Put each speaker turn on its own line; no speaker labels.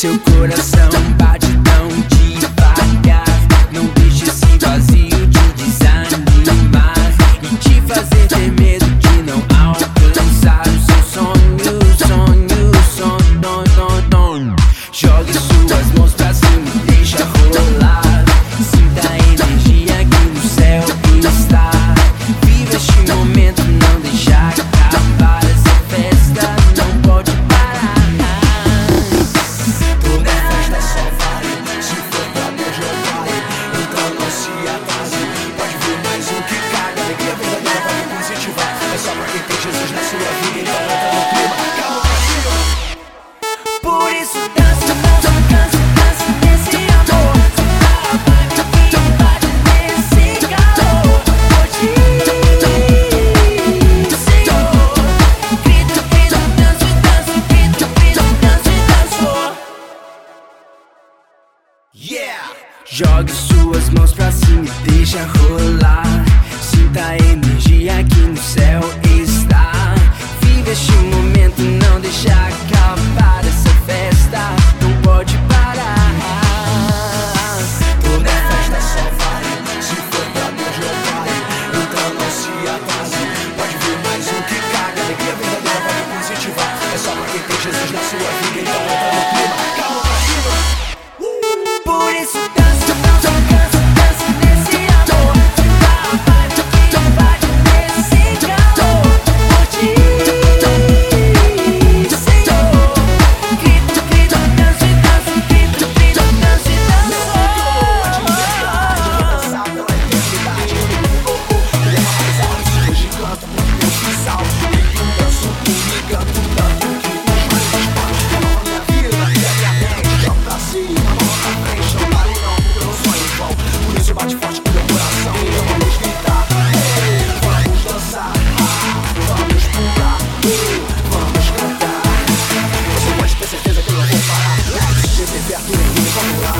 seu coração Duas mãos pra cima, deixa rolar. Sinta a energia aqui no céu. Wow.